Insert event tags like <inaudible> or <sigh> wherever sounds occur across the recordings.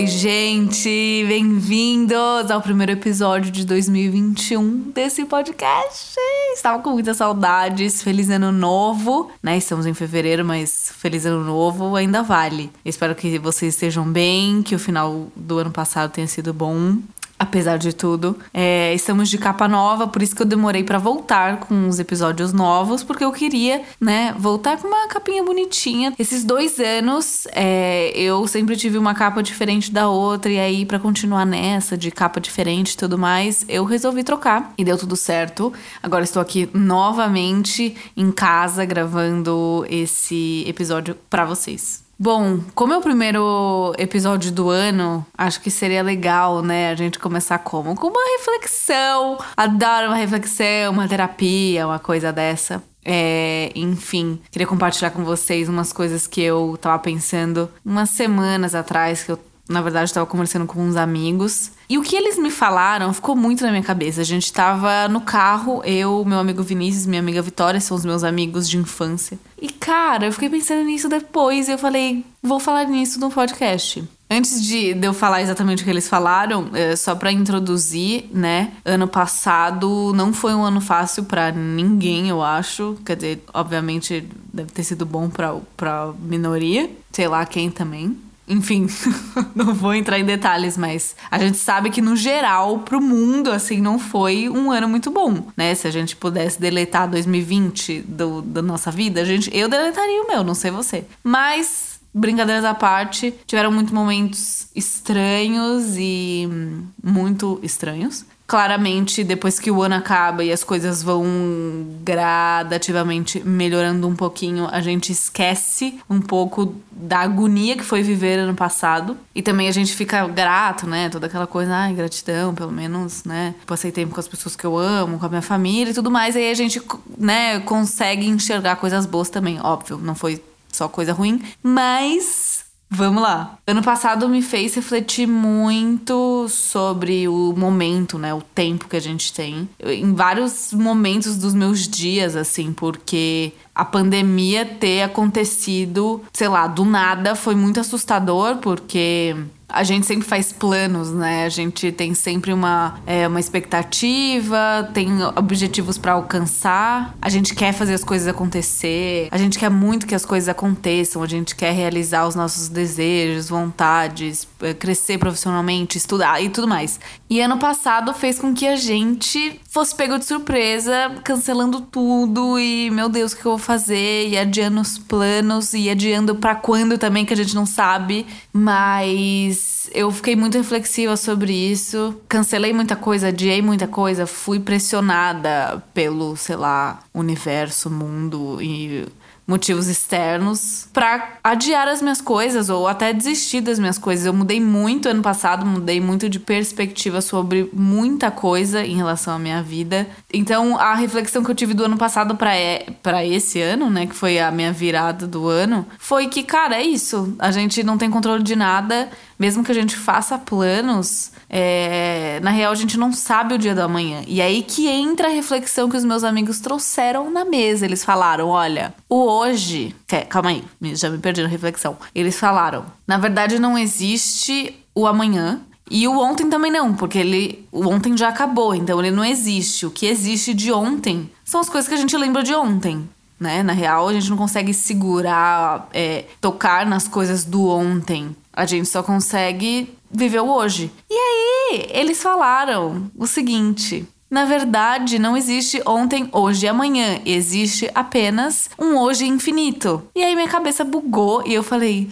Oi, gente! Bem-vindos ao primeiro episódio de 2021 desse podcast. Estava com muitas saudades. Feliz ano novo, né? Estamos em fevereiro, mas feliz ano novo ainda vale. espero que vocês estejam bem, que o final do ano passado tenha sido bom apesar de tudo. É, estamos de capa nova, por isso que eu demorei para voltar com os episódios novos, porque eu queria, né, voltar com uma capinha bonitinha. Esses dois anos, é, eu sempre tive uma capa diferente da outra, e aí, para continuar nessa de capa diferente e tudo mais, eu resolvi trocar e deu tudo certo. Agora estou aqui novamente em casa gravando esse episódio para vocês. Bom, como é o primeiro episódio do ano, acho que seria legal, né, a gente começar como? Com uma reflexão. Adoro uma reflexão, uma terapia, uma coisa dessa. É, enfim, queria compartilhar com vocês umas coisas que eu tava pensando umas semanas atrás, que eu na verdade, estava conversando com uns amigos. E o que eles me falaram ficou muito na minha cabeça. A gente estava no carro, eu, meu amigo Vinícius, minha amiga Vitória, são os meus amigos de infância. E, cara, eu fiquei pensando nisso depois e eu falei, vou falar nisso no podcast. Antes de, eu falar exatamente o que eles falaram, é, só para introduzir, né? Ano passado não foi um ano fácil para ninguém, eu acho. Quer dizer, obviamente deve ter sido bom pra, pra minoria. Sei lá quem também. Enfim, <laughs> não vou entrar em detalhes, mas a gente sabe que no geral, pro mundo, assim, não foi um ano muito bom, né? Se a gente pudesse deletar 2020 do, da nossa vida, a gente, eu deletaria o meu, não sei você. Mas, brincadeiras à parte, tiveram muitos momentos estranhos e muito estranhos claramente, depois que o ano acaba e as coisas vão gradativamente melhorando um pouquinho, a gente esquece um pouco da agonia que foi viver ano passado. E também a gente fica grato, né? Toda aquela coisa, ai, gratidão, pelo menos, né? Passei tempo com as pessoas que eu amo, com a minha família e tudo mais. Aí a gente, né, consegue enxergar coisas boas também. Óbvio, não foi só coisa ruim, mas Vamos lá. Ano passado me fez refletir muito sobre o momento, né? O tempo que a gente tem. Em vários momentos dos meus dias, assim, porque a pandemia ter acontecido, sei lá, do nada foi muito assustador, porque a gente sempre faz planos, né? A gente tem sempre uma, é, uma expectativa, tem objetivos para alcançar, a gente quer fazer as coisas acontecer, a gente quer muito que as coisas aconteçam, a gente quer realizar os nossos desejos, vontades, é, crescer profissionalmente, estudar e tudo mais. E ano passado fez com que a gente fosse pego de surpresa, cancelando tudo e, meu Deus, o que eu vou fazer? E adiando os planos e adiando para quando também, que a gente não sabe. Mas eu fiquei muito reflexiva sobre isso. Cancelei muita coisa, adiei muita coisa, fui pressionada pelo, sei lá, universo, mundo e motivos externos para adiar as minhas coisas ou até desistir das minhas coisas. Eu mudei muito ano passado, mudei muito de perspectiva sobre muita coisa em relação à minha vida. Então, a reflexão que eu tive do ano passado para esse ano, né, que foi a minha virada do ano, foi que, cara, é isso. A gente não tem controle de nada mesmo que a gente faça planos, é, na real a gente não sabe o dia da manhã. E aí que entra a reflexão que os meus amigos trouxeram na mesa. Eles falaram: olha, o hoje. Calma aí, já me perdi na reflexão. Eles falaram: na verdade não existe o amanhã, e o ontem também não, porque ele, o ontem já acabou, então ele não existe. O que existe de ontem são as coisas que a gente lembra de ontem. Né? Na real, a gente não consegue segurar, é, tocar nas coisas do ontem. A gente só consegue viver o hoje. E aí, eles falaram o seguinte: na verdade, não existe ontem, hoje e amanhã. Existe apenas um hoje infinito. E aí minha cabeça bugou e eu falei: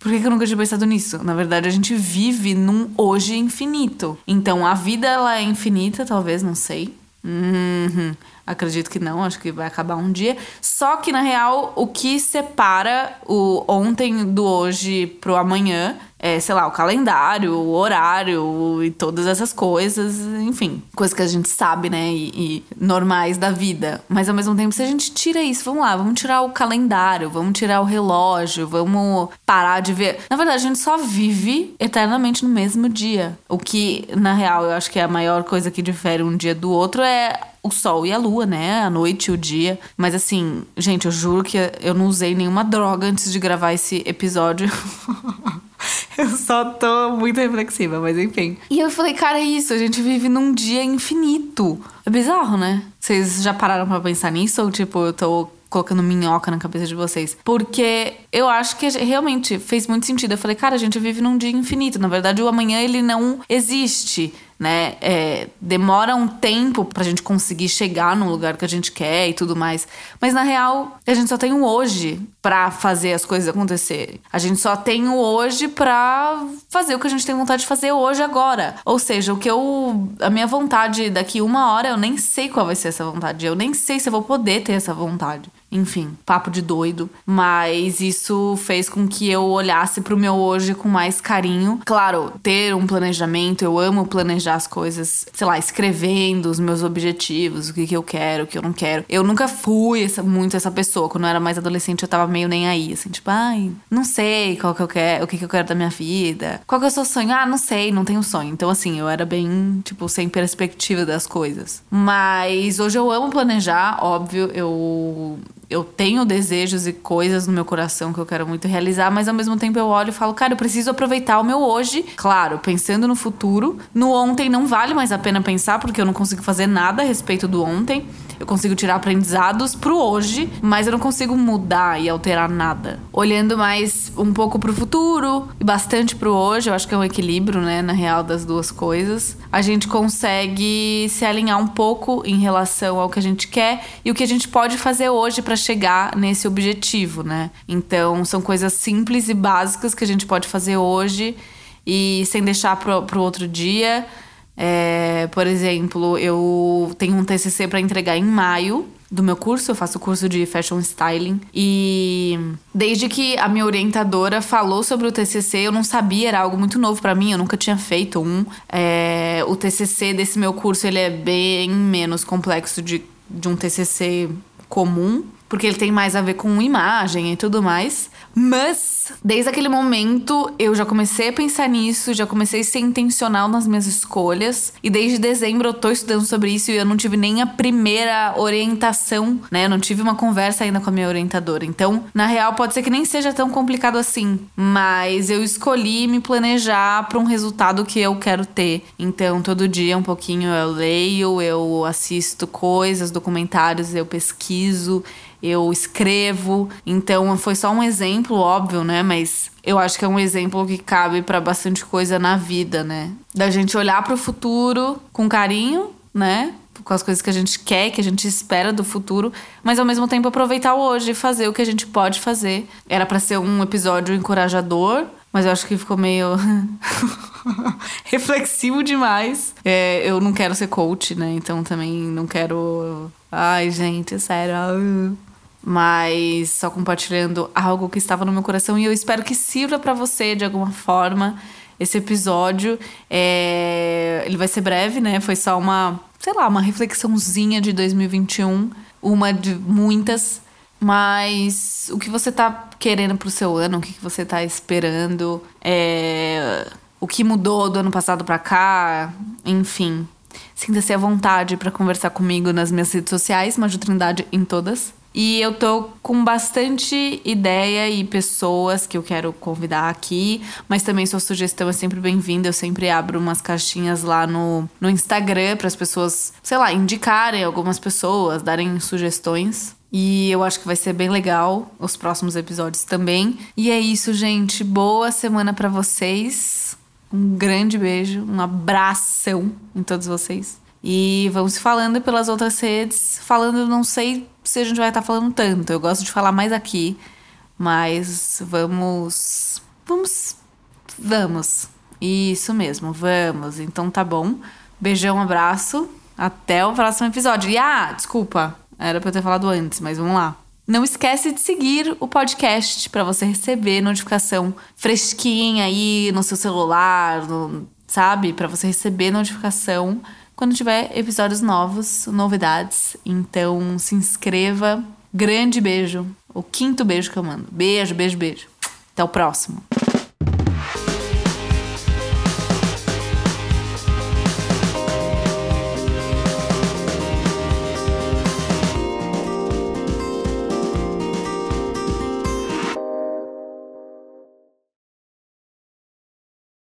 por que eu nunca tinha pensado nisso? Na verdade, a gente vive num hoje infinito. Então a vida ela é infinita, talvez, não sei. Uhum. Acredito que não, acho que vai acabar um dia. Só que, na real, o que separa o ontem do hoje pro amanhã é, sei lá, o calendário, o horário e todas essas coisas, enfim, coisas que a gente sabe, né, e, e, normais da vida. Mas ao mesmo tempo, se a gente tira isso, vamos lá, vamos tirar o calendário, vamos tirar o relógio, vamos parar de ver. Na verdade, a gente só vive eternamente no mesmo dia. O que, na real, eu acho que é a maior coisa que difere um dia do outro é o sol e a lua, né? A noite e o dia. Mas assim, gente, eu juro que eu não usei nenhuma droga antes de gravar esse episódio. <laughs> Eu só tô muito reflexiva, mas enfim. E eu falei, cara, é isso, a gente vive num dia infinito. É bizarro, né? Vocês já pararam pra pensar nisso? Ou tipo, eu tô colocando minhoca na cabeça de vocês. Porque eu acho que realmente fez muito sentido. Eu falei, cara, a gente vive num dia infinito. Na verdade, o amanhã ele não existe né? É, demora um tempo pra gente conseguir chegar no lugar que a gente quer e tudo mais. Mas na real, a gente só tem o hoje para fazer as coisas acontecerem. A gente só tem o hoje pra fazer o que a gente tem vontade de fazer hoje agora. Ou seja, o que eu. A minha vontade daqui uma hora, eu nem sei qual vai ser essa vontade. Eu nem sei se eu vou poder ter essa vontade. Enfim, papo de doido. Mas isso fez com que eu olhasse pro meu hoje com mais carinho. Claro, ter um planejamento, eu amo planejar as coisas, sei lá, escrevendo os meus objetivos, o que, que eu quero, o que eu não quero. Eu nunca fui essa, muito essa pessoa. Quando eu era mais adolescente, eu tava meio nem aí, assim, tipo, ai, não sei qual que eu quero, o que, que eu quero da minha vida. Qual que é o seu sonho? Ah, não sei, não tenho sonho. Então, assim, eu era bem, tipo, sem perspectiva das coisas. Mas hoje eu amo planejar, óbvio, eu eu tenho desejos e coisas no meu coração que eu quero muito realizar, mas ao mesmo tempo eu olho e falo, cara, eu preciso aproveitar o meu hoje. Claro, pensando no futuro. No ontem não vale mais a pena pensar, porque eu não consigo fazer nada a respeito do ontem. Eu consigo tirar aprendizados pro hoje, mas eu não consigo mudar e alterar nada. Olhando mais um pouco pro futuro e bastante pro hoje, eu acho que é um equilíbrio, né, na real das duas coisas. A gente consegue se alinhar um pouco em relação ao que a gente quer e o que a gente pode fazer hoje para chegar nesse objetivo, né? Então, são coisas simples e básicas que a gente pode fazer hoje e sem deixar pro, pro outro dia. É, por exemplo, eu tenho um TCC para entregar em maio do meu curso, eu faço o curso de Fashion Styling. E desde que a minha orientadora falou sobre o TCC, eu não sabia, era algo muito novo para mim, eu nunca tinha feito um. É, o TCC desse meu curso, ele é bem menos complexo de, de um TCC comum porque ele tem mais a ver com imagem e tudo mais. Mas, desde aquele momento, eu já comecei a pensar nisso, já comecei a ser intencional nas minhas escolhas. E desde dezembro eu tô estudando sobre isso e eu não tive nem a primeira orientação, né? Eu não tive uma conversa ainda com a minha orientadora. Então, na real, pode ser que nem seja tão complicado assim. Mas eu escolhi me planejar para um resultado que eu quero ter. Então, todo dia um pouquinho eu leio, eu assisto coisas, documentários, eu pesquiso eu escrevo. Então foi só um exemplo, óbvio, né? Mas eu acho que é um exemplo que cabe para bastante coisa na vida, né? Da gente olhar para o futuro com carinho, né? Com as coisas que a gente quer, que a gente espera do futuro, mas ao mesmo tempo aproveitar o hoje e fazer o que a gente pode fazer. Era para ser um episódio encorajador, mas eu acho que ficou meio <laughs> reflexivo demais. É, eu não quero ser coach, né? Então também não quero. Ai, gente, sério mas só compartilhando algo que estava no meu coração e eu espero que sirva para você de alguma forma esse episódio. É... Ele vai ser breve, né? Foi só uma, sei lá, uma reflexãozinha de 2021, uma de muitas. Mas o que você tá querendo pro seu ano, o que você tá esperando, é... o que mudou do ano passado para cá, enfim. Sinta-se à vontade para conversar comigo nas minhas redes sociais, Maju Trindade em todas. E eu tô com bastante ideia e pessoas que eu quero convidar aqui, mas também sua sugestão é sempre bem-vinda. Eu sempre abro umas caixinhas lá no, no Instagram para as pessoas, sei lá, indicarem algumas pessoas, darem sugestões. E eu acho que vai ser bem legal os próximos episódios também. E é isso, gente. Boa semana para vocês. Um grande beijo, um abração em todos vocês. E vamos falando pelas outras redes. Falando, não sei se a gente vai estar falando tanto. Eu gosto de falar mais aqui. Mas vamos. Vamos. Vamos. Isso mesmo, vamos. Então tá bom. Beijão, abraço. Até o próximo episódio. E ah, desculpa, era pra eu ter falado antes, mas vamos lá. Não esquece de seguir o podcast para você receber notificação fresquinha aí no seu celular, no, sabe? Para você receber notificação quando tiver episódios novos, novidades. Então se inscreva. Grande beijo. O quinto beijo que eu mando. Beijo, beijo, beijo. Até o próximo.